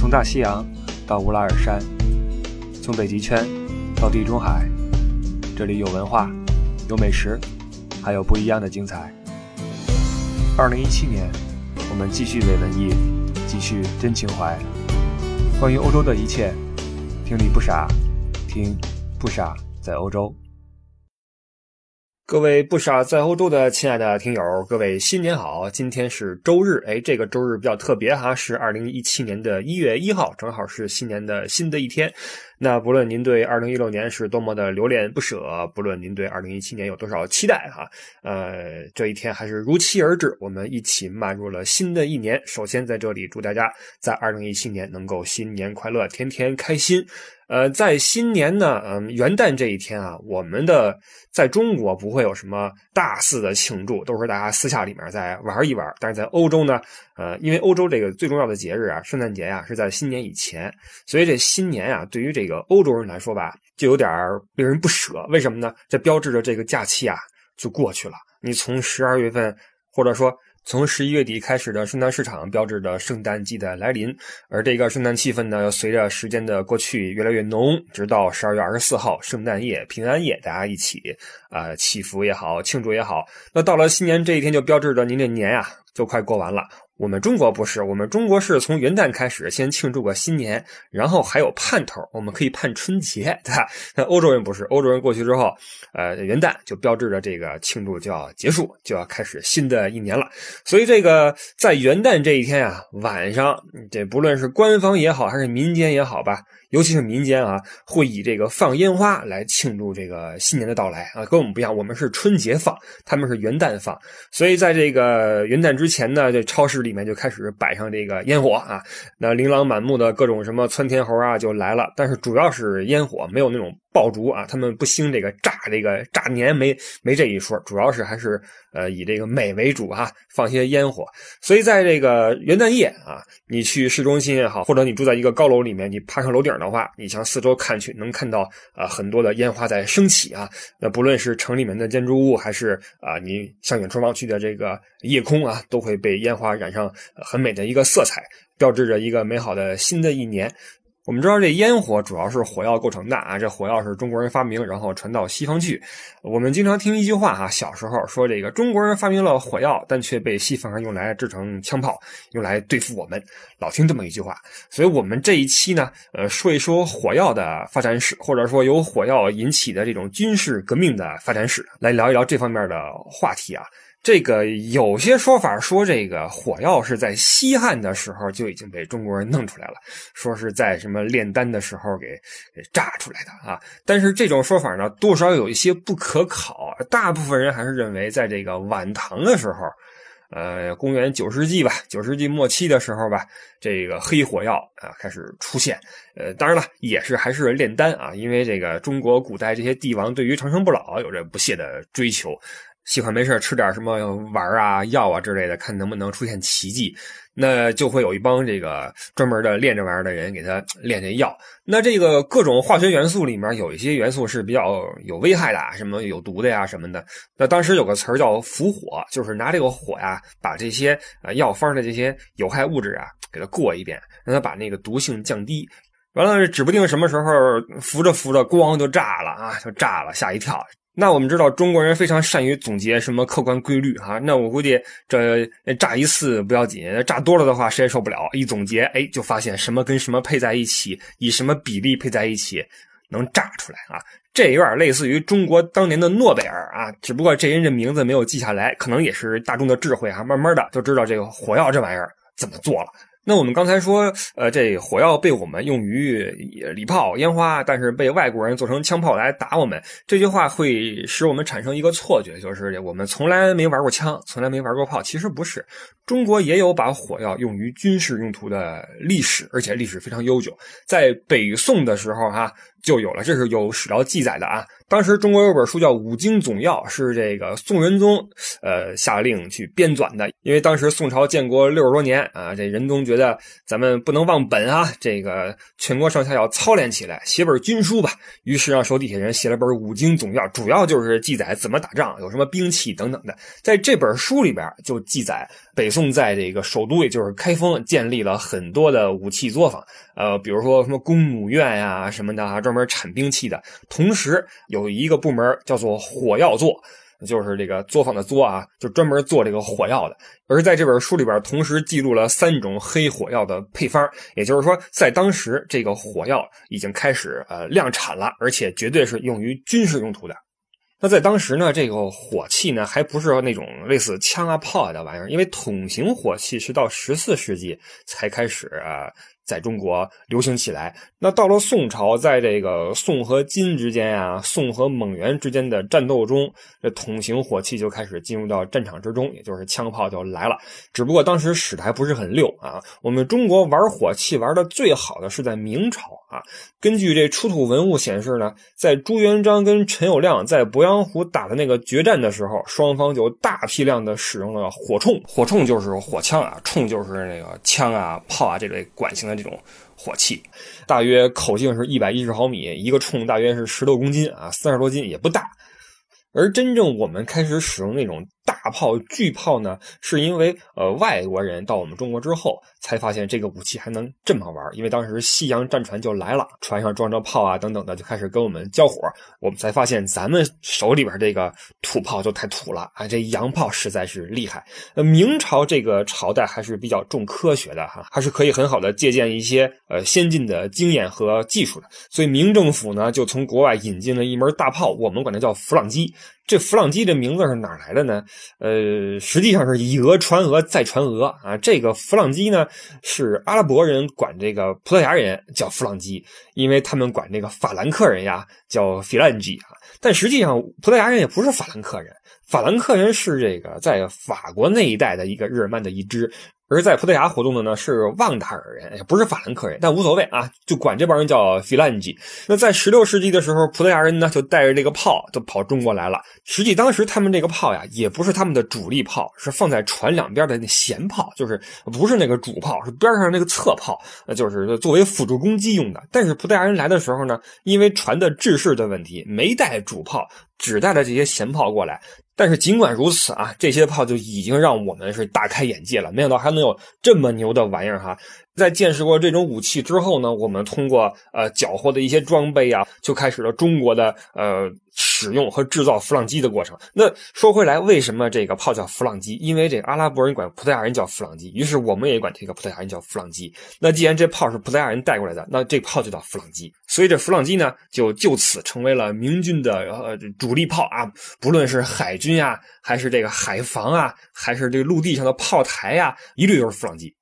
从大西洋到乌拉尔山，从北极圈到地中海，这里有文化，有美食，还有不一样的精彩。二零一七年，我们继续伪文艺，继续真情怀。关于欧洲的一切，听你不傻，听不傻在欧洲。各位不傻在欧洲的亲爱的听友，各位新年好！今天是周日，哎，这个周日比较特别哈，是二零一七年的一月一号，正好是新年的新的一天。那不论您对二零一六年是多么的留恋不舍，不论您对二零一七年有多少期待哈，呃，这一天还是如期而至，我们一起迈入了新的一年。首先在这里祝大家在二零一七年能够新年快乐，天天开心。呃，在新年呢，嗯，元旦这一天啊，我们的在中国不会有什么大肆的庆祝，都是大家私下里面在玩一玩。但是在欧洲呢，呃，因为欧洲这个最重要的节日啊，圣诞节呀，是在新年以前，所以这新年啊，对于这欧洲人来说吧，就有点令人不舍。为什么呢？这标志着这个假期啊就过去了。你从十二月份，或者说。从十一月底开始的圣诞市场，标志着圣诞季的来临，而这个圣诞气氛呢，随着时间的过去越来越浓，直到十二月二十四号圣诞夜、平安夜，大家一起啊祈福也好，庆祝也好。那到了新年这一天，就标志着您这年呀就快过完了。我们中国不是，我们中国是从元旦开始先庆祝个新年，然后还有盼头，我们可以盼春节，对吧？那欧洲人不是，欧洲人过去之后，呃，元旦就标志着这个庆祝就要结束，就要开始新的一年了。所以这个在元旦这一天啊，晚上这不论是官方也好，还是民间也好吧。尤其是民间啊，会以这个放烟花来庆祝这个新年的到来啊，跟我们不一样，我们是春节放，他们是元旦放。所以在这个元旦之前呢，这超市里面就开始摆上这个烟火啊，那琳琅满目的各种什么窜天猴啊就来了，但是主要是烟火，没有那种。爆竹啊，他们不兴这个炸这个炸年，没没这一说，主要是还是呃以这个美为主哈，放些烟火。所以在这个元旦夜啊，你去市中心也好，或者你住在一个高楼里面，你爬上楼顶的话，你向四周看去，能看到啊很多的烟花在升起啊。那不论是城里面的建筑物，还是啊你向远处望去的这个夜空啊，都会被烟花染上很美的一个色彩，标志着一个美好的新的一年。我们知道这烟火主要是火药构成的啊，这火药是中国人发明，然后传到西方去。我们经常听一句话哈，小时候说这个中国人发明了火药，但却被西方人用来制成枪炮，用来对付我们，老听这么一句话。所以我们这一期呢，呃，说一说火药的发展史，或者说由火药引起的这种军事革命的发展史，来聊一聊这方面的话题啊。这个有些说法说，这个火药是在西汉的时候就已经被中国人弄出来了，说是在什么炼丹的时候给给炸出来的啊。但是这种说法呢，多少有一些不可考。大部分人还是认为，在这个晚唐的时候，呃，公元九世纪吧，九世纪末期的时候吧，这个黑火药啊开始出现。呃，当然了，也是还是炼丹啊，因为这个中国古代这些帝王对于长生不老有着不懈的追求。喜欢没事吃点什么丸啊、药啊之类的，看能不能出现奇迹。那就会有一帮这个专门的练这玩意儿的人给他练这药。那这个各种化学元素里面有一些元素是比较有危害的，什么有毒的呀什么的。那当时有个词儿叫伏火，就是拿这个火呀，把这些呃药方的这些有害物质啊给它过一遍，让它把那个毒性降低。完了，指不定什么时候扶着扶着，咣就炸了啊，就炸了，吓一跳。那我们知道中国人非常善于总结什么客观规律哈，那我估计这炸一次不要紧，炸多了的话谁也受不了。一总结，哎，就发现什么跟什么配在一起，以什么比例配在一起，能炸出来啊。这有点类似于中国当年的诺贝尔啊，只不过这人这名字没有记下来，可能也是大众的智慧啊，慢慢的就知道这个火药这玩意儿怎么做了。那我们刚才说，呃，这火药被我们用于礼炮、烟花，但是被外国人做成枪炮来打我们。这句话会使我们产生一个错觉，就是我们从来没玩过枪，从来没玩过炮。其实不是，中国也有把火药用于军事用途的历史，而且历史非常悠久。在北宋的时候，哈。就有了，这是有史料记载的啊。当时中国有本书叫《五经总要》，是这个宋仁宗呃下令去编纂的。因为当时宋朝建国六十多年啊，这仁宗觉得咱们不能忘本啊，这个全国上下要操练起来，写本军书吧。于是让手底下人写了本《五经总要》，主要就是记载怎么打仗，有什么兵器等等的。在这本书里边就记载北宋在这个首都，也就是开封，建立了很多的武器作坊，呃，比如说什么弓弩院呀什么的啊，专门产兵器的。同时有一个部门叫做火药作。就是这个作坊的作啊，就专门做这个火药的。而在这本书里边，同时记录了三种黑火药的配方，也就是说，在当时这个火药已经开始呃量产了，而且绝对是用于军事用途的。那在当时呢，这个火器呢还不是那种类似枪啊炮啊的玩意儿，因为筒形火器是到十四世纪才开始啊。在中国流行起来。那到了宋朝，在这个宋和金之间呀，宋和蒙元之间的战斗中，这筒形火器就开始进入到战场之中，也就是枪炮就来了。只不过当时使的还不是很溜啊。我们中国玩火器玩的最好的是在明朝啊。根据这出土文物显示呢，在朱元璋跟陈友谅在鄱阳湖打的那个决战的时候，双方就大批量的使用了火铳。火铳就是火枪啊，铳就是那个枪啊、炮啊这类管型的。这种火器，大约口径是一百一十毫米，一个重大约是十多公斤啊，三十多斤也不大。而真正我们开始使用那种。大炮、巨炮呢，是因为呃外国人到我们中国之后，才发现这个武器还能这么玩。因为当时西洋战船就来了，船上装着炮啊等等的，就开始跟我们交火。我们才发现咱们手里边这个土炮就太土了啊！这洋炮实在是厉害。呃，明朝这个朝代还是比较重科学的哈，还是可以很好的借鉴一些呃先进的经验和技术的。所以明政府呢，就从国外引进了一门大炮，我们管它叫弗朗机。这弗朗基这名字是哪来的呢？呃，实际上是以讹传讹再传讹啊！这个弗朗基呢，是阿拉伯人管这个葡萄牙人叫弗朗基，因为他们管这个法兰克人呀叫弗兰基啊。但实际上，葡萄牙人也不是法兰克人，法兰克人是这个在法国那一带的一个日耳曼的一支。而在葡萄牙活动的呢是旺达尔人，也不是法兰克人，但无所谓啊，就管这帮人叫菲兰基。那在十六世纪的时候，葡萄牙人呢就带着这个炮就跑中国来了。实际当时他们这个炮呀，也不是他们的主力炮，是放在船两边的那舷炮，就是不是那个主炮，是边上那个侧炮，那就是作为辅助攻击用的。但是葡萄牙人来的时候呢，因为船的制式的问题，没带主炮，只带了这些舷炮过来。但是尽管如此啊，这些炮就已经让我们是大开眼界了。没想到还能有这么牛的玩意儿哈！在见识过这种武器之后呢，我们通过呃缴获的一些装备啊，就开始了中国的呃。使用和制造弗朗机的过程。那说回来，为什么这个炮叫弗朗机？因为这阿拉伯人管葡萄牙人叫弗朗机，于是我们也管这个葡萄牙人叫弗朗机。那既然这炮是葡萄牙人带过来的，那这炮就叫弗朗机。所以这弗朗机呢，就就此成为了明军的呃主力炮啊。不论是海军啊，还是这个海防啊，还是这个陆地上的炮台呀，一律都是弗朗机。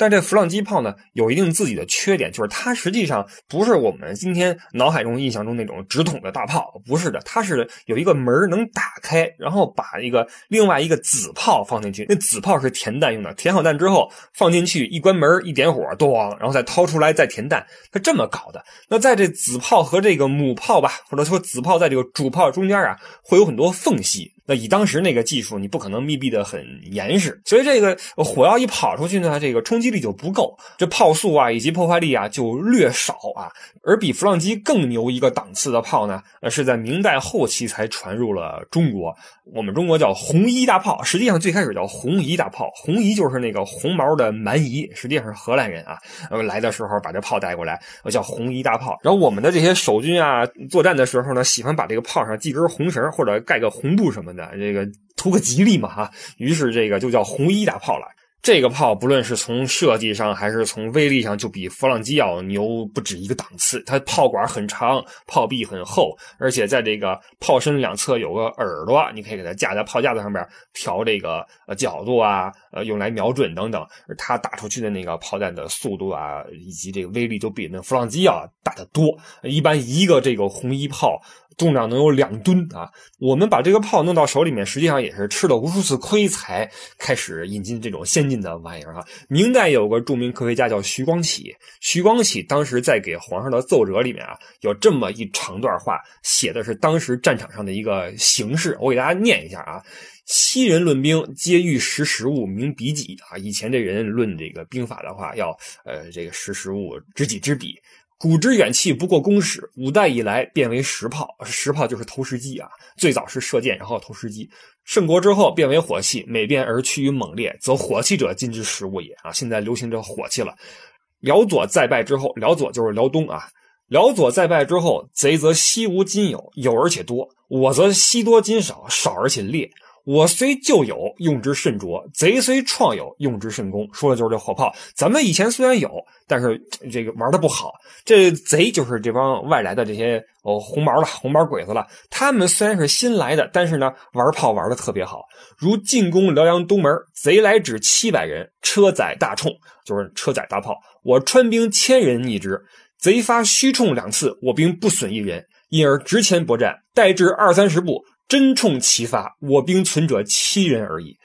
但这弗朗机炮呢，有一定自己的缺点，就是它实际上不是我们今天脑海中印象中那种直筒的大炮，不是的，它是有一个门能打开，然后把一个另外一个子炮放进去。那子炮是填弹用的，填好弹之后放进去，一关门一点火，咣，然后再掏出来再填弹，它这么搞的。那在这子炮和这个母炮吧，或者说子炮在这个主炮中间啊，会有很多缝隙。那以当时那个技术，你不可能密闭的很严实，所以这个火药一跑出去呢，这个冲击力就不够，这炮速啊以及破坏力啊就略少啊。而比弗朗机更牛一个档次的炮呢，呃，是在明代后期才传入了中国。我们中国叫红衣大炮，实际上最开始叫红夷大炮，红夷就是那个红毛的蛮夷，实际上是荷兰人啊。呃，来的时候把这炮带过来，叫红夷大炮。然后我们的这些守军啊，作战的时候呢，喜欢把这个炮上系根红绳或者盖个红布什么的。啊这个图个吉利嘛哈，于是这个就叫红衣大炮了。这个炮不论是从设计上还是从威力上，就比弗朗机要牛不止一个档次。它炮管很长，炮壁很厚，而且在这个炮身两侧有个耳朵，你可以给它架在炮架子上面调这个呃角度啊，呃用来瞄准等等。它打出去的那个炮弹的速度啊，以及这个威力，都比那弗朗机要大得多。一般一个这个红衣炮。重量能有两吨啊！我们把这个炮弄到手里面，实际上也是吃了无数次亏才开始引进这种先进的玩意儿哈。明代有个著名科学家叫徐光启，徐光启当时在给皇上的奏折里面啊，有这么一长段话，写的是当时战场上的一个形势，我给大家念一下啊：昔人论兵，皆欲识时务，明彼己啊。以前这人论这个兵法的话，要呃这个识时务，知己知彼。古之远气不过公使，五代以来变为石炮。石炮就是投石机啊，最早是射箭，然后投石机。盛国之后变为火器，每变而趋于猛烈，则火器者今之食物也啊。现在流行着火器了。辽左再败之后，辽左就是辽东啊。辽左再败之后，贼则西无今有，有而且多；我则西多今少，少而且劣。我虽旧有，用之甚拙；贼虽创有，用之甚功。说的就是这火炮。咱们以前虽然有，但是这个玩的不好。这贼就是这帮外来的这些哦红毛了、红毛鬼子了。他们虽然是新来的，但是呢，玩炮玩的特别好。如进攻辽阳东门，贼来只七百人，车载大冲，就是车载大炮。我川兵千人逆之，贼发虚冲两次，我兵不损一人，因而直前搏战，待至二三十步。真冲齐发，我兵存者七人而已。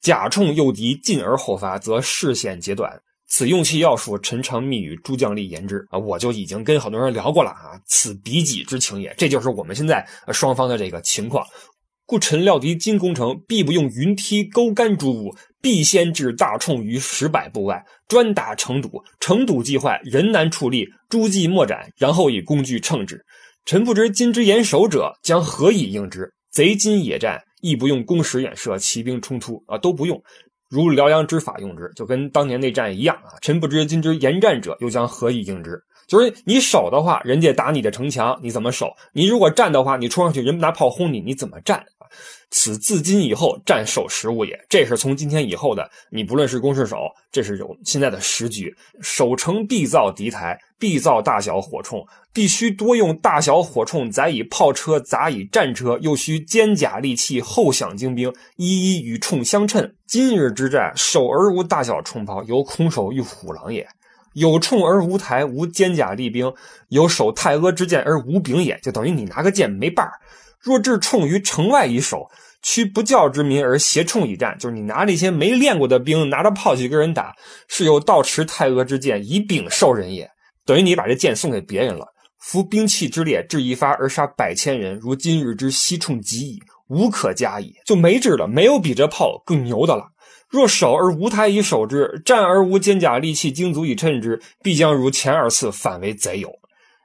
假冲诱敌进而后发，则视险截短。此用气要术，陈长密与诸将力言之啊！我就已经跟好多人聊过了啊，此彼己之情也。这就是我们现在双方的这个情况。故臣料敌金攻城，必不用云梯钩竿诸物，必先置大冲于十百步外，专打城堵。城堵既坏，人难处立，诸计莫展，然后以工具乘之。臣不知今之严守者将何以应之？贼金野战，亦不用弓矢远射，骑兵冲突啊，都不用。如辽阳之法用之，就跟当年内战一样啊。臣不知今之严战者，又将何以应之？就是你守的话，人家打你的城墙，你怎么守？你如果战的话，你冲上去，人拿炮轰你，你怎么战？此自今以后战守时务也。这是从今天以后的，你不论是攻是守，这是有现在的时局。守城必造敌台，必造大小火铳，必须多用大小火铳载以炮车，杂以战车，又需坚甲利器，后饷精兵，一一与铳相称。今日之战，守而无大小铳炮，犹空手遇虎狼也。有铳而无台，无坚甲利兵，有守太阿之剑而无柄也。就等于你拿个剑没把儿。若置冲于城外以守，驱不教之民而挟冲以战，就是你拿那些没练过的兵，拿着炮去跟人打，是有道持太阿之剑以柄受人也。等于你把这剑送给别人了。夫兵器之烈，至一发而杀百千人，如今日之西冲极矣，无可加矣。就没治了，没有比这炮更牛的了。若守而无台以守之，战而无坚甲利器精足以衬之，必将如前二次反为贼有。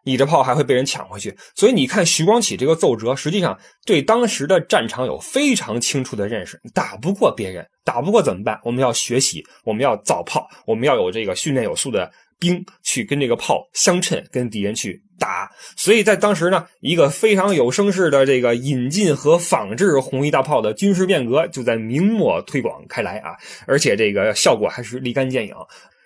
你这炮还会被人抢回去。所以你看徐光启这个奏折，实际上对当时的战场有非常清楚的认识。打不过别人，打不过怎么办？我们要学习，我们要造炮，我们要有这个训练有素的兵去跟这个炮相称，跟敌人去。打，所以在当时呢，一个非常有声势的这个引进和仿制红衣大炮的军事变革就在明末推广开来啊，而且这个效果还是立竿见影。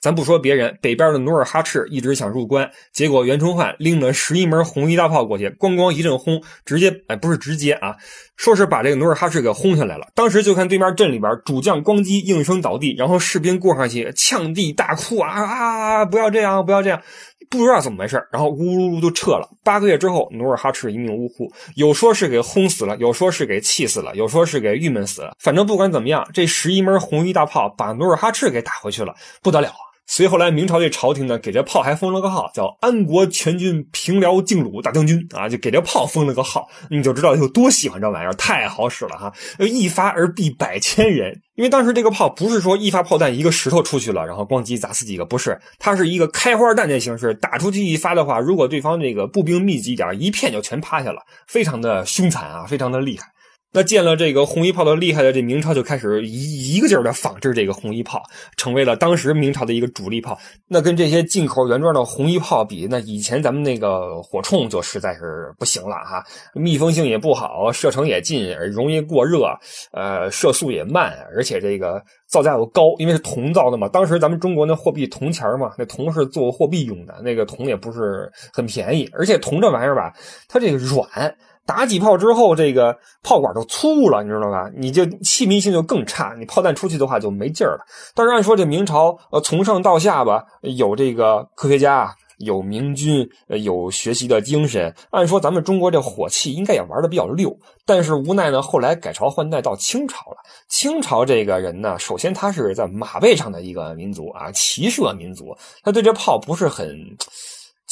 咱不说别人，北边的努尔哈赤一直想入关，结果袁崇焕拎了十一门红衣大炮过去，咣咣一阵轰，直接哎不是直接啊，说是把这个努尔哈赤给轰下来了。当时就看对面阵里边主将咣叽应声倒地，然后士兵过上去呛地大哭啊啊！不要这样，不要这样。不知道怎么回事然后呜噜噜就撤了。八个月之后，努尔哈赤一命呜呼，有说是给轰死了，有说是给气死了，有说是给郁闷死了。反正不管怎么样，这十一门红衣大炮把努尔哈赤给打回去了，不得了啊。所以后来明朝这朝廷呢，给这炮还封了个号，叫安国全军平辽靖鲁大将军啊，就给这炮封了个号，你就知道有多喜欢这玩意儿，太好使了哈！一发而毙百千人，因为当时这个炮不是说一发炮弹一个石头出去了，然后咣叽砸死几个，不是，它是一个开花弹的形式，打出去一发的话，如果对方这个步兵密集一点，一片就全趴下了，非常的凶残啊，非常的厉害。那见了这个红衣炮的厉害的，这明朝就开始一一个劲儿的仿制这个红衣炮，成为了当时明朝的一个主力炮。那跟这些进口原装的红衣炮比，那以前咱们那个火铳就实在是不行了哈，密封性也不好，射程也近，容易过热，呃，射速也慢，而且这个造价又高，因为是铜造的嘛。当时咱们中国那货币铜钱嘛，那铜是做货币用的，那个铜也不是很便宜，而且铜这玩意儿吧，它这个软。打几炮之后，这个炮管就粗了，你知道吧？你就气密性就更差，你炮弹出去的话就没劲儿了。但是按说这明朝，呃，从上到下吧，有这个科学家，有明君，有学习的精神。按说咱们中国这火器应该也玩的比较溜，但是无奈呢，后来改朝换代到清朝了。清朝这个人呢，首先他是在马背上的一个民族啊，骑射民族，他对这炮不是很。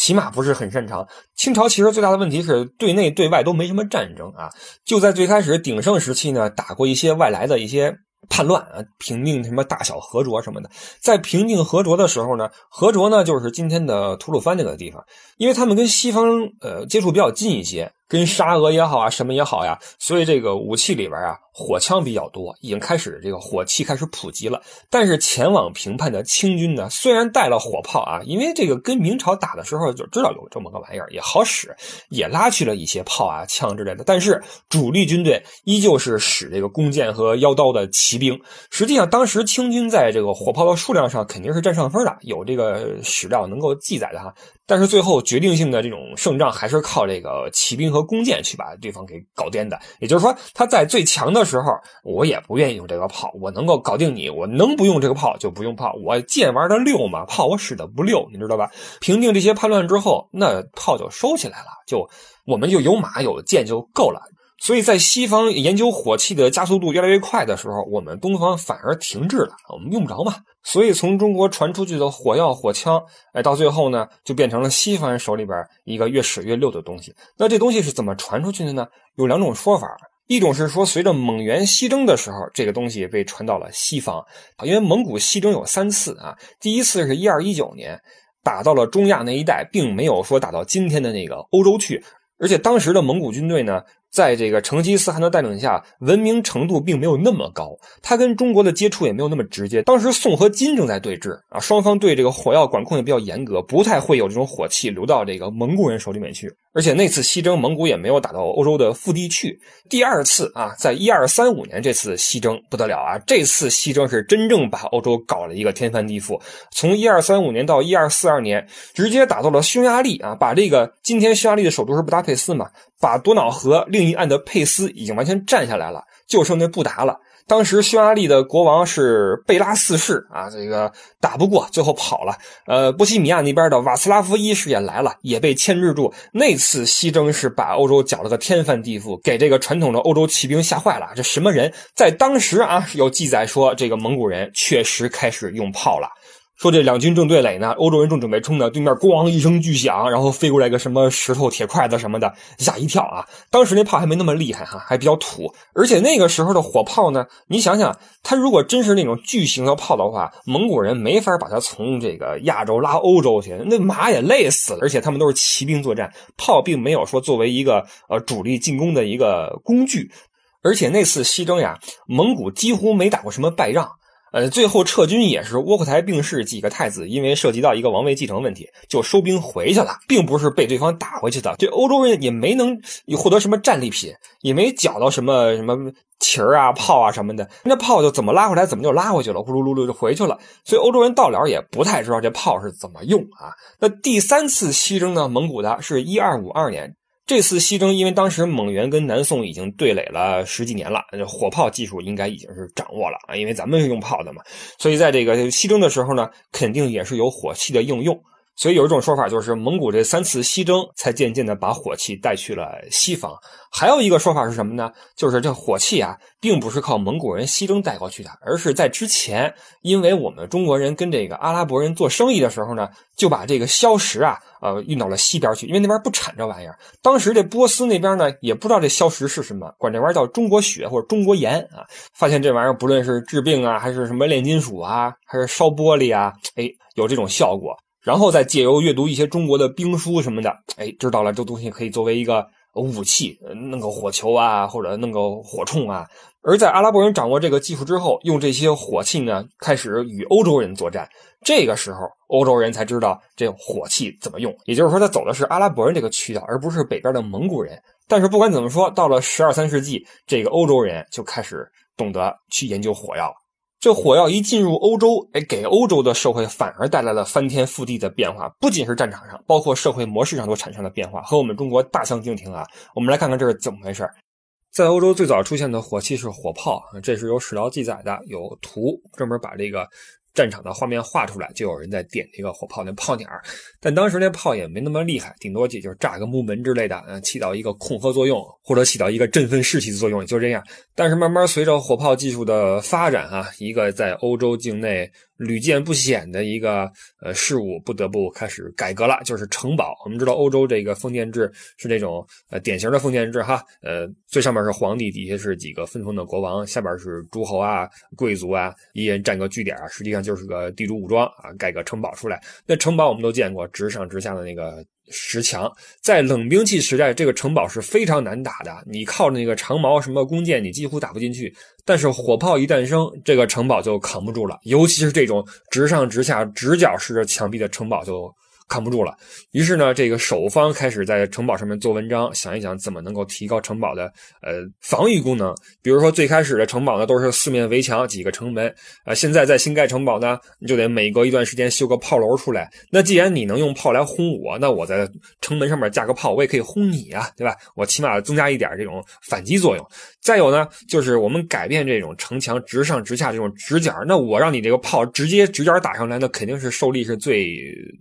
起码不是很擅长。清朝其实最大的问题是对内对外都没什么战争啊。就在最开始鼎盛时期呢，打过一些外来的一些叛乱啊，平定什么大小河卓什么的。在平定河卓的时候呢，河卓呢就是今天的吐鲁番这个地方，因为他们跟西方呃接触比较近一些。跟沙俄也好啊，什么也好呀，所以这个武器里边啊，火枪比较多，已经开始这个火器开始普及了。但是前往平叛的清军呢，虽然带了火炮啊，因为这个跟明朝打的时候就知道有这么个玩意儿也好使，也拉去了一些炮啊、枪之类的。但是主力军队依旧是使这个弓箭和腰刀的骑兵。实际上，当时清军在这个火炮的数量上肯定是占上风的，有这个史料能够记载的哈。但是最后决定性的这种胜仗还是靠这个骑兵和弓箭去把对方给搞颠的。也就是说，他在最强的时候，我也不愿意用这个炮，我能够搞定你，我能不用这个炮就不用炮。我剑玩的溜嘛，炮我使的不溜，你知道吧？平定这些叛乱之后，那炮就收起来了，就我们就有马有剑就够了。所以在西方研究火器的加速度越来越快的时候，我们东方反而停滞了，我们用不着嘛。所以从中国传出去的火药、火枪，哎，到最后呢，就变成了西方人手里边一个越使越溜的东西。那这东西是怎么传出去的呢？有两种说法，一种是说随着蒙元西征的时候，这个东西被传到了西方，因为蒙古西征有三次啊，第一次是一二一九年，打到了中亚那一带，并没有说打到今天的那个欧洲去，而且当时的蒙古军队呢。在这个成吉思汗的带领下，文明程度并没有那么高，他跟中国的接触也没有那么直接。当时宋和金正在对峙啊，双方对这个火药管控也比较严格，不太会有这种火器流到这个蒙古人手里面去。而且那次西征，蒙古也没有打到欧洲的腹地去。第二次啊，在一二三五年这次西征不得了啊，这次西征是真正把欧洲搞了一个天翻地覆。从一二三五年到一二四二年，直接打到了匈牙利啊，把这个今天匈牙利的首都是布达佩斯嘛，把多瑙河另一岸的佩斯已经完全占下来了，就剩那布达了。当时匈牙利的国王是贝拉四世啊，这个打不过，最后跑了。呃，波西米亚那边的瓦斯拉夫一世也来了，也被牵制住。那次西征是把欧洲搅了个天翻地覆，给这个传统的欧洲骑兵吓坏了。这什么人？在当时啊，有记载说这个蒙古人确实开始用炮了。说这两军正对垒呢，欧洲人正准备冲呢，对面咣一声巨响，然后飞过来个什么石头、铁筷子什么的，吓一跳啊！当时那炮还没那么厉害哈，还比较土，而且那个时候的火炮呢，你想想，它如果真是那种巨型的炮的话，蒙古人没法把它从这个亚洲拉欧洲去，那马也累死了。而且他们都是骑兵作战，炮并没有说作为一个呃主力进攻的一个工具。而且那次西征呀，蒙古几乎没打过什么败仗。呃，最后撤军也是窝阔台病逝，几个太子因为涉及到一个王位继承问题，就收兵回去了，并不是被对方打回去的。这欧洲人也没能获得什么战利品，也没缴到什么什么旗儿啊、炮啊什么的。那炮就怎么拉回来，怎么就拉回去了，呼噜噜噜就回去了。所以欧洲人到了也不太知道这炮是怎么用啊。那第三次西征呢，蒙古的是一二五二年。这次西征，因为当时蒙元跟南宋已经对垒了十几年了，火炮技术应该已经是掌握了啊，因为咱们是用炮的嘛，所以在这个西征的时候呢，肯定也是有火器的应用。所以有一种说法，就是蒙古这三次西征才渐渐的把火器带去了西方。还有一个说法是什么呢？就是这火器啊，并不是靠蒙古人西征带过去的，而是在之前，因为我们中国人跟这个阿拉伯人做生意的时候呢，就把这个硝石啊，呃，运到了西边去，因为那边不产这玩意儿。当时这波斯那边呢，也不知道这硝石是什么，管这玩意儿叫中国血或者中国盐啊。发现这玩意儿不论是治病啊，还是什么炼金属啊，还是烧玻璃啊，哎，有这种效果。然后再借由阅读一些中国的兵书什么的，哎，知道了这东西可以作为一个武器，弄个火球啊，或者弄个火铳啊。而在阿拉伯人掌握这个技术之后，用这些火器呢，开始与欧洲人作战。这个时候，欧洲人才知道这火器怎么用。也就是说，他走的是阿拉伯人这个渠道，而不是北边的蒙古人。但是不管怎么说，到了十二三世纪，这个欧洲人就开始懂得去研究火药。这火药一进入欧洲，哎，给欧洲的社会反而带来了翻天覆地的变化，不仅是战场上，包括社会模式上都产生了变化，和我们中国大相径庭啊！我们来看看这是怎么回事在欧洲最早出现的火器是火炮，这是有史料记载的，有图专门把这个。战场的画面画出来，就有人在点那个火炮那炮点但当时那炮也没那么厉害，顶多也就是炸个木门之类的，嗯，起到一个恐吓作用，或者起到一个振奋士气的作用，就这样。但是慢慢随着火炮技术的发展啊，一个在欧洲境内屡见不鲜的一个呃事物，不得不开始改革了，就是城堡。我们知道欧洲这个封建制是那种呃典型的封建制哈，呃最上面是皇帝，底下是几个分封的国王，下边是诸侯啊、贵族啊，一人占个据点，实际上就是个地主武装啊，盖个城堡出来。那城堡我们都见过，直上直下的那个。石墙在冷兵器时代，这个城堡是非常难打的。你靠那个长矛、什么弓箭，你几乎打不进去。但是火炮一诞生，这个城堡就扛不住了。尤其是这种直上直下、直角式的墙壁的城堡就。扛不住了，于是呢，这个守方开始在城堡上面做文章，想一想怎么能够提高城堡的呃防御功能。比如说最开始的城堡呢都是四面围墙，几个城门啊，现在在新盖城堡呢，你就得每隔一段时间修个炮楼出来。那既然你能用炮来轰我，那我在城门上面架个炮，我也可以轰你啊，对吧？我起码增加一点这种反击作用。再有呢，就是我们改变这种城墙直上直下这种直角，那我让你这个炮直接直角打上来，那肯定是受力是最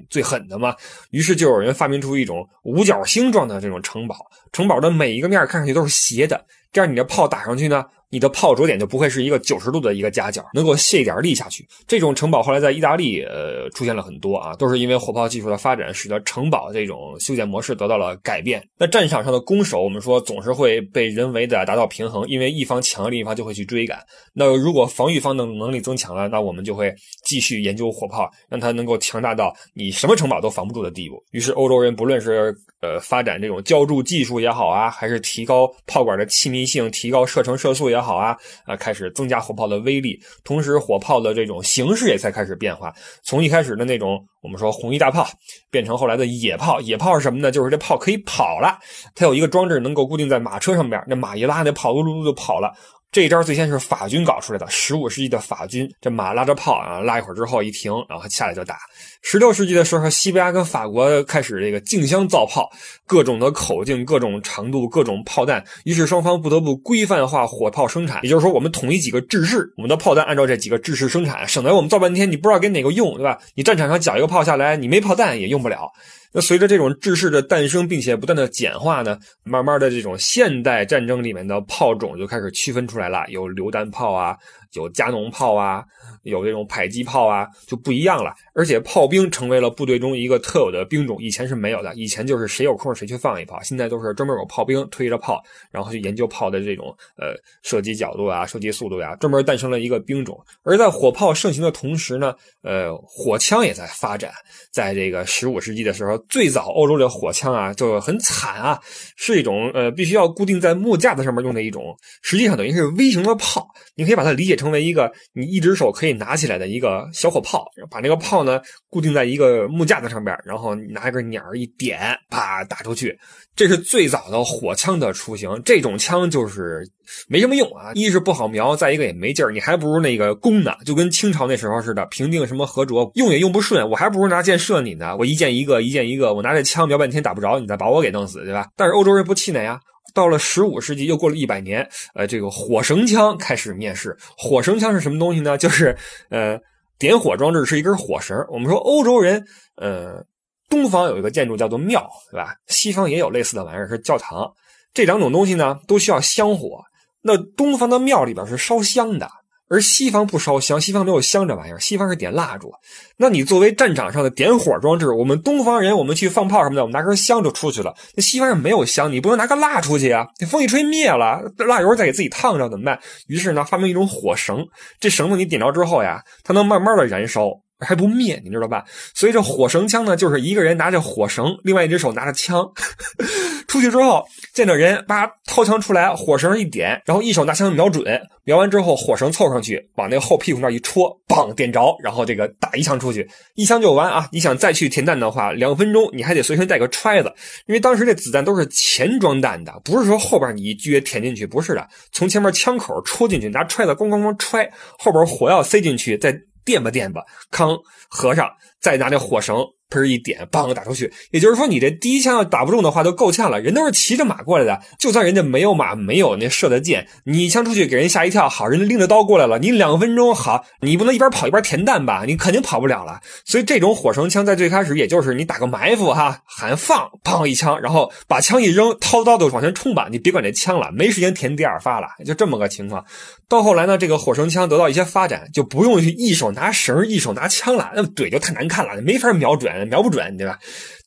最狠的。嘛于是就有人发明出一种五角星状的这种城堡，城堡的每一个面看上去都是斜的，这样你的炮打上去呢。你的炮着点就不会是一个九十度的一个夹角，能够卸一点力下去。这种城堡后来在意大利呃出现了很多啊，都是因为火炮技术的发展，使得城堡这种修建模式得到了改变。那战场上的攻守，我们说总是会被人为的达到平衡，因为一方强，另一方就会去追赶。那如果防御方的能力增强了，那我们就会继续研究火炮，让它能够强大到你什么城堡都防不住的地步。于是欧洲人不论是呃发展这种浇筑技术也好啊，还是提高炮管的气密性，提高射程射速也好。好啊，啊，开始增加火炮的威力，同时火炮的这种形式也才开始变化，从一开始的那种我们说红衣大炮，变成后来的野炮。野炮是什么呢？就是这炮可以跑了，它有一个装置能够固定在马车上边，那马一拉，那炮噜噜噜就跑了。这一招最先是法军搞出来的，十五世纪的法军，这马拉着炮啊，拉一会儿之后一停，然后下来就打。十六世纪的时候，西班牙跟法国开始这个竞相造炮，各种的口径、各种长度、各种炮弹，于是双方不得不规范化火炮生产。也就是说，我们统一几个制式，我们的炮弹按照这几个制式生产，省得我们造半天你不知道给哪个用，对吧？你战场上缴一个炮下来，你没炮弹也用不了。那随着这种制式的诞生，并且不断的简化呢，慢慢的这种现代战争里面的炮种就开始区分出来了，有榴弹炮啊。有加农炮啊，有这种迫击炮啊，就不一样了。而且炮兵成为了部队中一个特有的兵种，以前是没有的。以前就是谁有空谁去放一炮，现在都是专门有炮兵推着炮，然后去研究炮的这种呃射击角度啊、射击速度呀，专门诞生了一个兵种。而在火炮盛行的同时呢，呃，火枪也在发展。在这个十五世纪的时候，最早欧洲的火枪啊就很惨啊，是一种呃必须要固定在木架子上面用的一种，实际上等于是微型的炮，你可以把它理解成。成为一个你一只手可以拿起来的一个小火炮，把那个炮呢固定在一个木架子上边，然后拿一根鸟一点，啪打出去。这是最早的火枪的雏形。这种枪就是没什么用啊，一是不好瞄，再一个也没劲儿。你还不如那个弓呢，就跟清朝那时候似的，平定什么河卓，用也用不顺，我还不如拿箭射你呢。我一箭一个，一箭一个，我拿这枪瞄半天打不着，你再把我给弄死，对吧？但是欧洲人不气馁啊。到了十五世纪，又过了一百年，呃，这个火绳枪开始面世。火绳枪是什么东西呢？就是，呃，点火装置是一根火绳。我们说欧洲人，呃，东方有一个建筑叫做庙，对吧？西方也有类似的玩意儿，是教堂。这两种东西呢，都需要香火。那东方的庙里边是烧香的。而西方不烧香，西方没有香这玩意儿，西方是点蜡烛。那你作为战场上的点火装置，我们东方人，我们去放炮什么的，我们拿根香就出去了。那西方人没有香，你不能拿个蜡出去啊！那风一吹灭了，蜡油再给自己烫着怎么办？于是呢，发明一种火绳，这绳子你点着之后呀，它能慢慢的燃烧。还不灭，你知道吧？所以这火绳枪呢，就是一个人拿着火绳，另外一只手拿着枪，出去之后见着人，叭掏枪出来，火绳一点，然后一手拿枪瞄准，瞄完之后火绳凑上去，往那个后屁股那一戳，嘣点着，然后这个打一枪出去，一枪就完啊！你想再去填弹的话，两分钟你还得随身带个揣子，因为当时这子弹都是前装弹的，不是说后边你一撅填进去，不是的，从前面枪口戳进去，拿揣子咣咣咣揣，后边火药塞进去，再。垫吧垫吧，康和尚，再拿那火绳。喷一点，梆打出去。也就是说，你这第一枪要打不中的话，都够呛了。人都是骑着马过来的，就算人家没有马，没有那射的箭，你一枪出去给人吓一跳，好，人家拎着刀过来了，你两分钟好，你不能一边跑一边填弹吧？你肯定跑不了了。所以这种火绳枪在最开始，也就是你打个埋伏哈，喊放，砰一枪，然后把枪一扔，掏刀就往前冲吧，你别管这枪了，没时间填第二发了，就这么个情况。到后来呢，这个火绳枪得到一些发展，就不用去一手拿绳，一手拿枪了，那怼就太难看了，没法瞄准。瞄不准，对吧？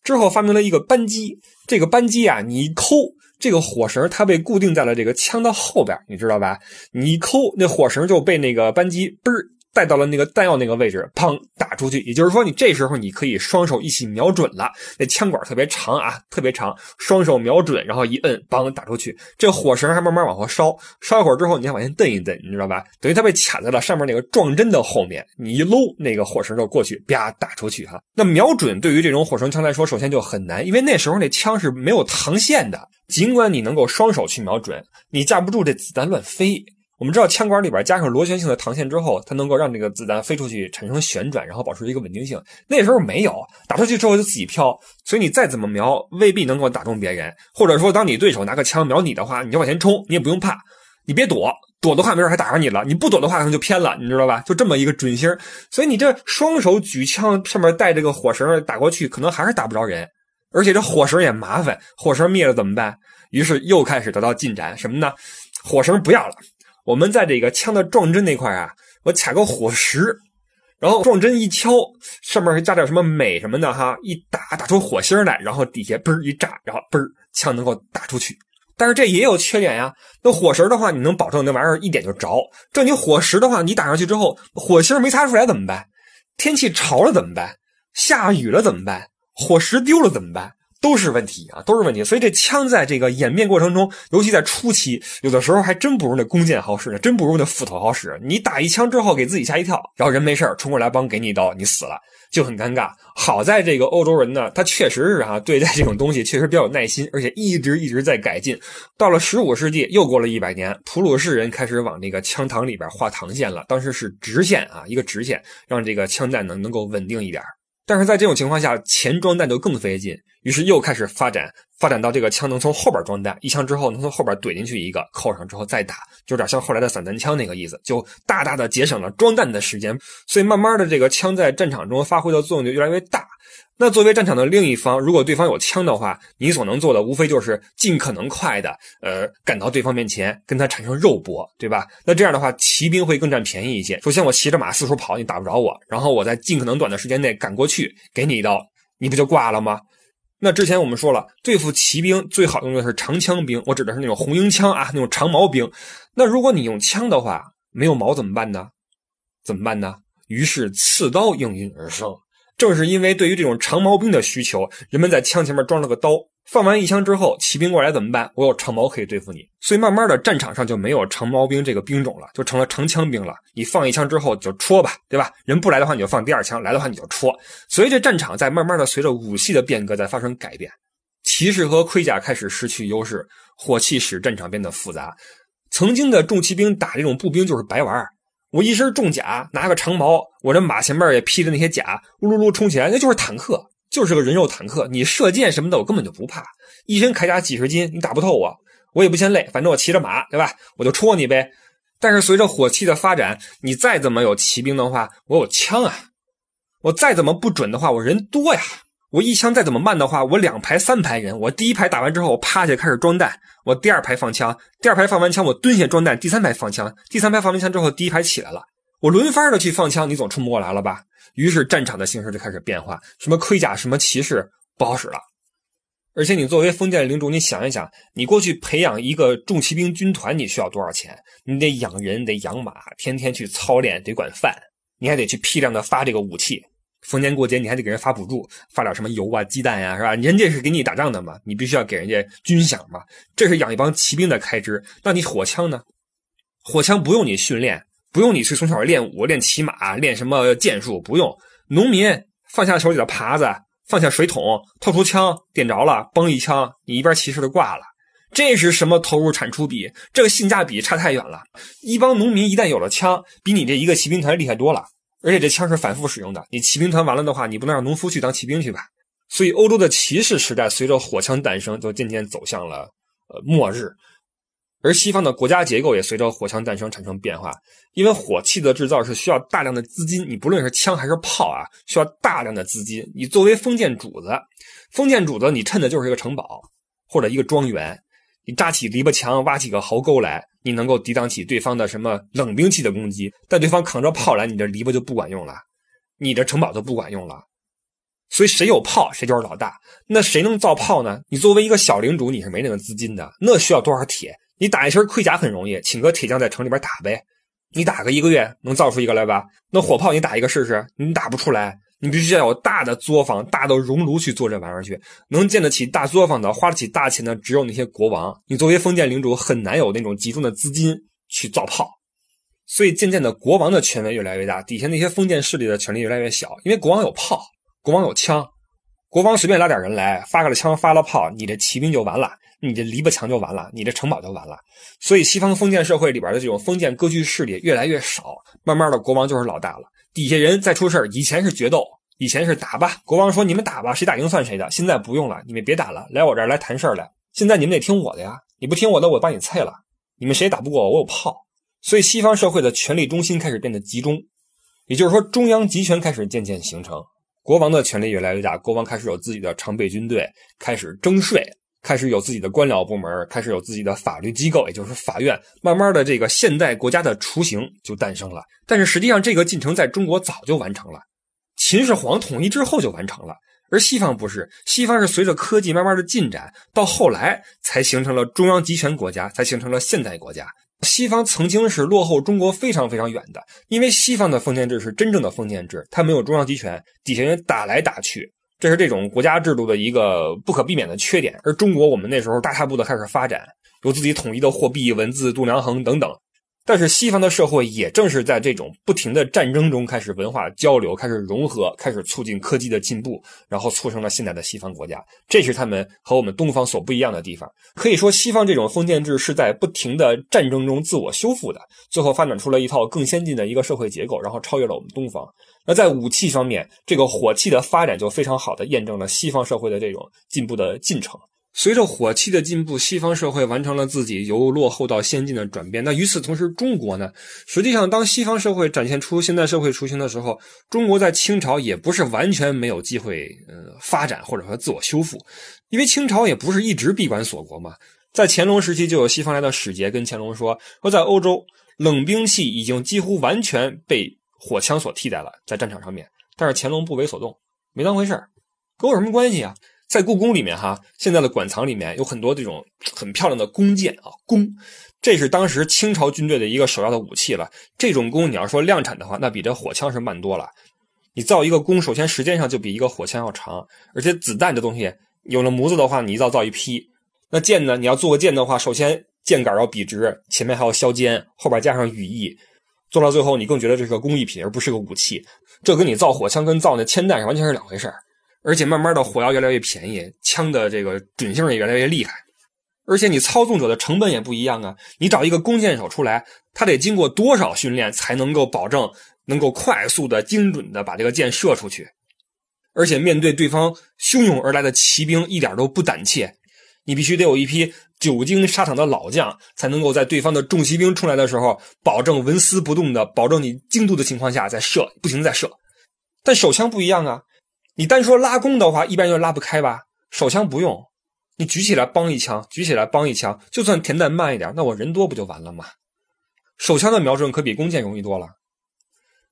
之后发明了一个扳机，这个扳机啊，你一抠，这个火绳它被固定在了这个枪的后边，你知道吧？你一抠，那火绳就被那个扳机嘣儿。带到了那个弹药那个位置，砰打出去。也就是说，你这时候你可以双手一起瞄准了，那枪管特别长啊，特别长，双手瞄准，然后一摁，砰打出去。这火绳还慢慢往后烧，烧一会儿之后，你还往前蹬一蹬，你知道吧？等于它被卡在了上面那个撞针的后面，你一搂那个火绳就过去，啪打出去哈。那瞄准对于这种火绳枪来说，首先就很难，因为那时候那枪是没有膛线的。尽管你能够双手去瞄准，你架不住这子弹乱飞。我们知道枪管里边加上螺旋性的膛线之后，它能够让这个子弹飞出去产生旋转，然后保持一个稳定性。那时候没有，打出去之后就自己飘，所以你再怎么瞄，未必能够打中别人。或者说，当你对手拿个枪瞄你的话，你就往前冲，你也不用怕，你别躲，躲的话没准还打上你了。你不躲的话，可能就偏了，你知道吧？就这么一个准星。所以你这双手举枪，上面带这个火绳打过去，可能还是打不着人。而且这火绳也麻烦，火绳灭了怎么办？于是又开始得到进展，什么呢？火绳不要了。我们在这个枪的撞针那块啊，我卡个火石，然后撞针一敲，上面还加点什么镁什么的哈，一打打出火星来，然后底下嘣一炸，然后嘣枪能够打出去。但是这也有缺点呀，那火石的话，你能保证那玩意儿一点就着？这你火石的话，你打上去之后，火星没擦出来怎么办？天气潮了怎么办？下雨了怎么办？火石丢了怎么办？都是问题啊，都是问题。所以这枪在这个演变过程中，尤其在初期，有的时候还真不如那弓箭好使呢，真不如那斧头好使。你打一枪之后给自己吓一跳，然后人没事冲过来帮给你一刀，你死了就很尴尬。好在这个欧洲人呢，他确实是啊，对待这种东西确实比较有耐心，而且一直一直在改进。到了十五世纪，又过了一百年，普鲁士人开始往这个枪膛里边画膛线了，当时是直线啊，一个直线，让这个枪弹能能够稳定一点。但是在这种情况下，前装弹就更费劲，于是又开始发展，发展到这个枪能从后边装弹，一枪之后能从后边怼进去一个，扣上之后再打，就有点像后来的散弹枪那个意思，就大大的节省了装弹的时间，所以慢慢的这个枪在战场中发挥的作用就越来越大。那作为战场的另一方，如果对方有枪的话，你所能做的无非就是尽可能快的，呃，赶到对方面前，跟他产生肉搏，对吧？那这样的话，骑兵会更占便宜一些。首先，我骑着马四处跑，你打不着我；然后我在尽可能短的时间内赶过去，给你一刀，你不就挂了吗？那之前我们说了，对付骑兵最好用的是长枪兵，我指的是那种红缨枪啊，那种长矛兵。那如果你用枪的话，没有矛怎么办呢？怎么办呢？于是刺刀应运而生。正是因为对于这种长矛兵的需求，人们在枪前面装了个刀，放完一枪之后，骑兵过来怎么办？我有长矛可以对付你，所以慢慢的战场上就没有长矛兵这个兵种了，就成了长枪兵了。你放一枪之后就戳吧，对吧？人不来的话你就放第二枪，来的话你就戳。所以这战场在慢慢的随着武器的变革在发生改变，骑士和盔甲开始失去优势，火器使战场变得复杂。曾经的重骑兵打这种步兵就是白玩。我一身重甲，拿个长矛，我这马前面也披着那些甲，呜噜噜冲起来，那就是坦克，就是个人肉坦克。你射箭什么的，我根本就不怕。一身铠甲几十斤，你打不透我，我也不嫌累，反正我骑着马，对吧？我就戳你呗。但是随着火器的发展，你再怎么有骑兵的话，我有枪啊。我再怎么不准的话，我人多呀。我一枪再怎么慢的话，我两排三排人，我第一排打完之后，我趴下开始装弹，我第二排放枪，第二排放完枪，我蹲下装弹，第三排放枪，第三排放完枪之后，第一排起来了，我轮番的去放枪，你总冲不过来了吧？于是战场的形势就开始变化，什么盔甲，什么骑士不好使了。而且你作为封建领主，你想一想，你过去培养一个重骑兵军团，你需要多少钱？你得养人，得养马，天天去操练，得管饭，你还得去批量的发这个武器。逢年过节你还得给人发补助，发点什么油啊、鸡蛋呀，是吧？人家是给你打仗的嘛，你必须要给人家军饷嘛。这是养一帮骑兵的开支。那你火枪呢？火枪不用你训练，不用你去从小练武、练骑马、练什么剑术，不用。农民放下手里的耙子，放下水桶，掏出枪，点着了，嘣一枪，你一边骑士就挂了。这是什么投入产出比？这个性价比差太远了。一帮农民一旦有了枪，比你这一个骑兵团厉害多了。而且这枪是反复使用的。你骑兵团完了的话，你不能让农夫去当骑兵去吧？所以欧洲的骑士时代随着火枪诞生，就渐渐走向了呃末日。而西方的国家结构也随着火枪诞生产生变化，因为火器的制造是需要大量的资金，你不论是枪还是炮啊，需要大量的资金。你作为封建主子，封建主子你趁的就是一个城堡或者一个庄园，你扎起篱笆墙，挖起个壕沟来，你能够抵挡起对方的什么冷兵器的攻击。但对方扛着炮来，你的篱笆就不管用了，你的城堡就不管用了。所以谁有炮，谁就是老大。那谁能造炮呢？你作为一个小领主，你是没那个资金的。那需要多少铁？你打一身盔甲很容易，请个铁匠在城里边打呗。你打个一个月能造出一个来吧？那火炮你打一个试试，你打不出来。你必须要有大的作坊、大的熔炉去做这玩意儿去。能建得起大作坊的、花得起大钱的，只有那些国王。你作为封建领主，很难有那种集中的资金去造炮。所以渐渐的，国王的权威越来越大，底下那些封建势力的权力越来越小。因为国王有炮，国王有枪，国王随便拉点人来，发个枪，发了炮，你这骑兵就完了。你这篱笆墙就完了，你这城堡就完了。所以西方封建社会里边的这种封建割据势力越来越少，慢慢的国王就是老大了，底下人再出事儿以前是决斗，以前是打吧，国王说你们打吧，谁打赢算谁的。现在不用了，你们别打了，来我这儿来谈事儿来。现在你们得听我的呀，你不听我的，我把你菜了。你们谁打不过我，我有炮。所以西方社会的权力中心开始变得集中，也就是说中央集权开始渐渐形成，国王的权力越来越大，国王开始有自己的常备军队，开始征税。开始有自己的官僚部门，开始有自己的法律机构，也就是法院。慢慢的，这个现代国家的雏形就诞生了。但是实际上，这个进程在中国早就完成了，秦始皇统一之后就完成了。而西方不是，西方是随着科技慢慢的进展，到后来才形成了中央集权国家，才形成了现代国家。西方曾经是落后中国非常非常远的，因为西方的封建制是真正的封建制，它没有中央集权，底下人打来打去。这是这种国家制度的一个不可避免的缺点，而中国我们那时候大踏步的开始发展，有自己统一的货币、文字、度量衡等等。但是西方的社会也正是在这种不停的战争中开始文化交流，开始融合，开始促进科技的进步，然后促成了现在的西方国家。这是他们和我们东方所不一样的地方。可以说，西方这种封建制是在不停的战争中自我修复的，最后发展出了一套更先进的一个社会结构，然后超越了我们东方。那在武器方面，这个火器的发展就非常好的验证了西方社会的这种进步的进程。随着火器的进步，西方社会完成了自己由落后到先进的转变。那与此同时，中国呢？实际上，当西方社会展现出现代社会雏形的时候，中国在清朝也不是完全没有机会，呃，发展或者说自我修复。因为清朝也不是一直闭关锁国嘛。在乾隆时期，就有西方来的使节跟乾隆说，说在欧洲，冷兵器已经几乎完全被火枪所替代了，在战场上面。但是乾隆不为所动，没当回事儿跟我什么关系啊？在故宫里面，哈，现在的馆藏里面有很多这种很漂亮的弓箭啊，弓，这是当时清朝军队的一个首要的武器了。这种弓，你要说量产的话，那比这火枪是慢多了。你造一个弓，首先时间上就比一个火枪要长，而且子弹这东西有了模子的话，你一造造一批。那箭呢，你要做个箭的话，首先箭杆要笔直，前面还要削尖，后边加上羽翼，做到最后你更觉得这是个工艺品，而不是个武器。这跟你造火枪跟造那铅弹是完全是两回事儿。而且慢慢的火药越来越便宜，枪的这个准性也越来越厉害，而且你操纵者的成本也不一样啊！你找一个弓箭手出来，他得经过多少训练才能够保证能够快速的、精准的把这个箭射出去？而且面对对方汹涌而来的骑兵，一点都不胆怯，你必须得有一批久经沙场的老将，才能够在对方的重骑兵出来的时候，保证纹丝不动的，保证你精度的情况下再射，不停再射。但手枪不一样啊！你单说拉弓的话，一般就拉不开吧。手枪不用，你举起来帮一枪，举起来帮一枪，就算填弹慢一点，那我人多不就完了吗？手枪的瞄准可比弓箭容易多了。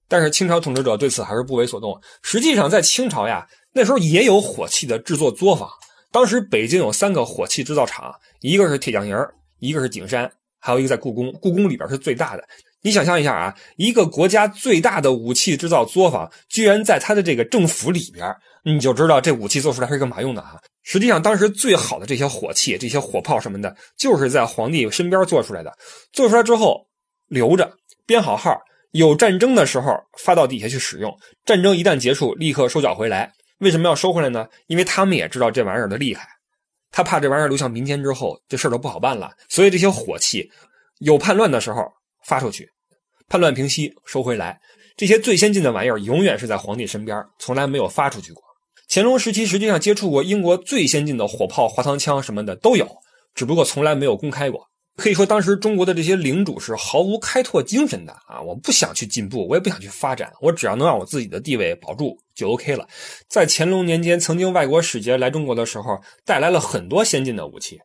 但是清朝统治者对此还是不为所动。实际上，在清朝呀，那时候也有火器的制作作坊。当时北京有三个火器制造厂，一个是铁匠营，一个是景山，还有一个在故宫。故宫里边是最大的。你想象一下啊，一个国家最大的武器制造作坊，居然在他的这个政府里边，你就知道这武器做出来是干嘛用的啊？实际上，当时最好的这些火器、这些火炮什么的，就是在皇帝身边做出来的。做出来之后留着，编好号，有战争的时候发到底下去使用。战争一旦结束，立刻收缴回来。为什么要收回来呢？因为他们也知道这玩意儿的厉害，他怕这玩意儿流向民间之后，这事儿都不好办了。所以这些火器有叛乱的时候发出去。叛乱平息，收回来。这些最先进的玩意儿永远是在皇帝身边，从来没有发出去过。乾隆时期实际上接触过英国最先进的火炮、滑膛枪什么的都有，只不过从来没有公开过。可以说，当时中国的这些领主是毫无开拓精神的啊！我不想去进步，我也不想去发展，我只要能让我自己的地位保住就 OK 了。在乾隆年间，曾经外国使节来中国的时候，带来了很多先进的武器。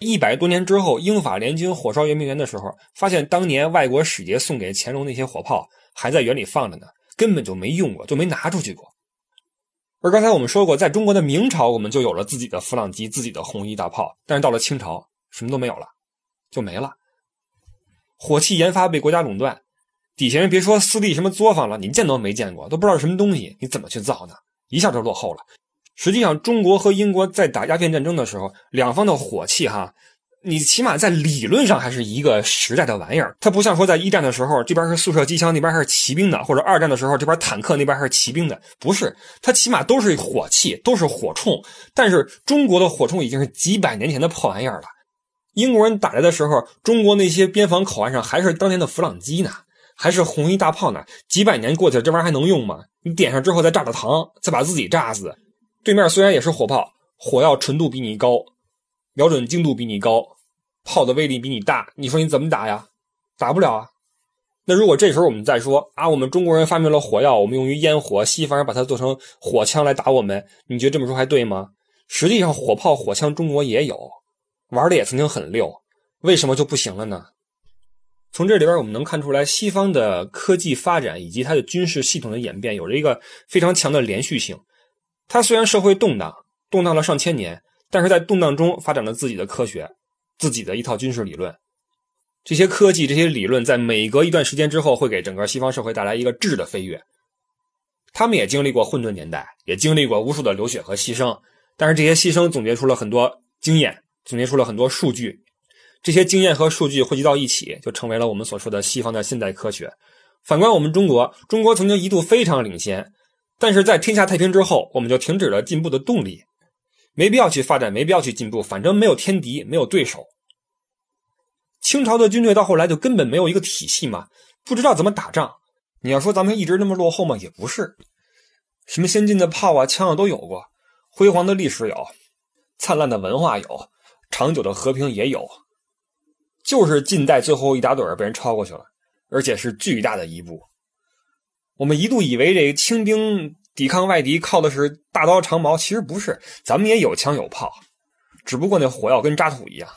一百多年之后，英法联军火烧圆明园的时候，发现当年外国使节送给乾隆那些火炮还在园里放着呢，根本就没用过，就没拿出去过。而刚才我们说过，在中国的明朝，我们就有了自己的弗朗机、自己的红衣大炮，但是到了清朝，什么都没有了。就没了，火器研发被国家垄断，底下人别说私立什么作坊了，你见都没见过，都不知道什么东西，你怎么去造呢？一下就落后了。实际上，中国和英国在打鸦片战争的时候，两方的火器哈，你起码在理论上还是一个时代的玩意儿。它不像说在一战的时候，这边是速射机枪，那边还是骑兵的，或者二战的时候，这边坦克，那边还是骑兵的，不是，它起码都是火器，都是火铳。但是中国的火铳已经是几百年前的破玩意儿了。英国人打来的时候，中国那些边防口岸上还是当年的弗朗机呢，还是红衣大炮呢。几百年过去了，这玩意儿还能用吗？你点上之后再炸炸膛，再把自己炸死。对面虽然也是火炮，火药纯度比你高，瞄准精度比你高，炮的威力比你大，你说你怎么打呀？打不了啊。那如果这时候我们再说啊，我们中国人发明了火药，我们用于烟火，西方人把它做成火枪来打我们，你觉得这么说还对吗？实际上，火炮、火枪中国也有。玩的也曾经很溜，为什么就不行了呢？从这里边我们能看出来，西方的科技发展以及它的军事系统的演变有着一个非常强的连续性。它虽然社会动荡，动荡了上千年，但是在动荡中发展了自己的科学，自己的一套军事理论。这些科技、这些理论在每隔一段时间之后，会给整个西方社会带来一个质的飞跃。他们也经历过混沌年代，也经历过无数的流血和牺牲，但是这些牺牲总结出了很多经验。总结出了很多数据，这些经验和数据汇集到一起，就成为了我们所说的西方的现代科学。反观我们中国，中国曾经一度非常领先，但是在天下太平之后，我们就停止了进步的动力，没必要去发展，没必要去进步，反正没有天敌，没有对手。清朝的军队到后来就根本没有一个体系嘛，不知道怎么打仗。你要说咱们一直那么落后吗？也不是，什么先进的炮啊、枪啊都有过，辉煌的历史有，灿烂的文化有。长久的和平也有，就是近代最后一打盹被人超过去了，而且是巨大的一步。我们一度以为这清兵抵抗外敌靠的是大刀长矛，其实不是，咱们也有枪有炮，只不过那火药跟渣土一样，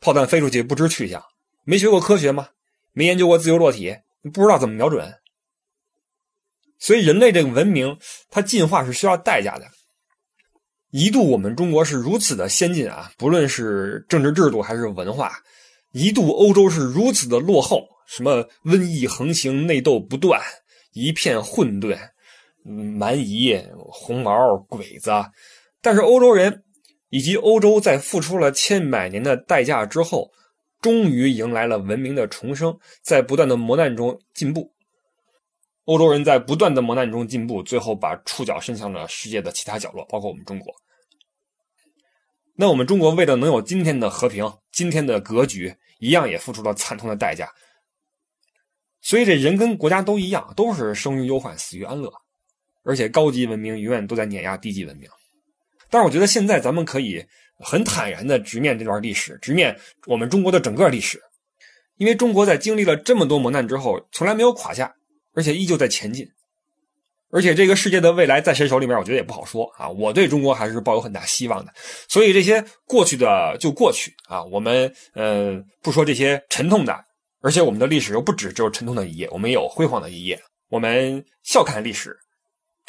炮弹飞出去不知去向。没学过科学吗？没研究过自由落体，不知道怎么瞄准。所以人类这个文明，它进化是需要代价的。一度我们中国是如此的先进啊，不论是政治制度还是文化，一度欧洲是如此的落后，什么瘟疫横行，内斗不断，一片混沌，蛮夷、红毛、鬼子。但是欧洲人以及欧洲在付出了千百年的代价之后，终于迎来了文明的重生，在不断的磨难中进步。欧洲人在不断的磨难中进步，最后把触角伸向了世界的其他角落，包括我们中国。那我们中国为了能有今天的和平、今天的格局，一样也付出了惨痛的代价。所以这人跟国家都一样，都是生于忧患，死于安乐。而且高级文明永远都在碾压低级文明。但是我觉得现在咱们可以很坦然的直面这段历史，直面我们中国的整个历史，因为中国在经历了这么多磨难之后，从来没有垮下。而且依旧在前进，而且这个世界的未来在谁手里面，我觉得也不好说啊。我对中国还是抱有很大希望的。所以这些过去的就过去啊，我们呃不说这些沉痛的，而且我们的历史又不止只有沉痛的一页，我们也有辉煌的一页。我们笑看历史。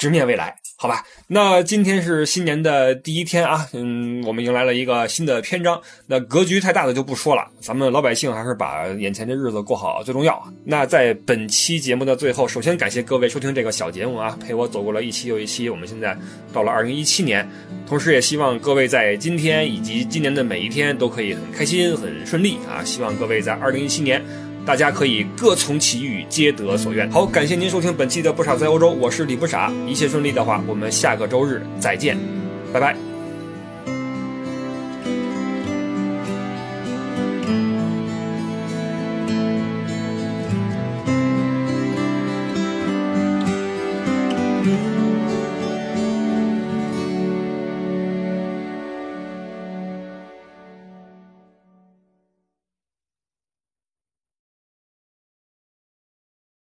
直面未来，好吧。那今天是新年的第一天啊，嗯，我们迎来了一个新的篇章。那格局太大的就不说了，咱们老百姓还是把眼前的日子过好最重要。那在本期节目的最后，首先感谢各位收听这个小节目啊，陪我走过了一期又一期。我们现在到了二零一七年，同时也希望各位在今天以及今年的每一天都可以很开心、很顺利啊。希望各位在二零一七年。大家可以各从其欲，皆得所愿。好，感谢您收听本期的不傻在欧洲，我是李不傻。一切顺利的话，我们下个周日再见，拜拜。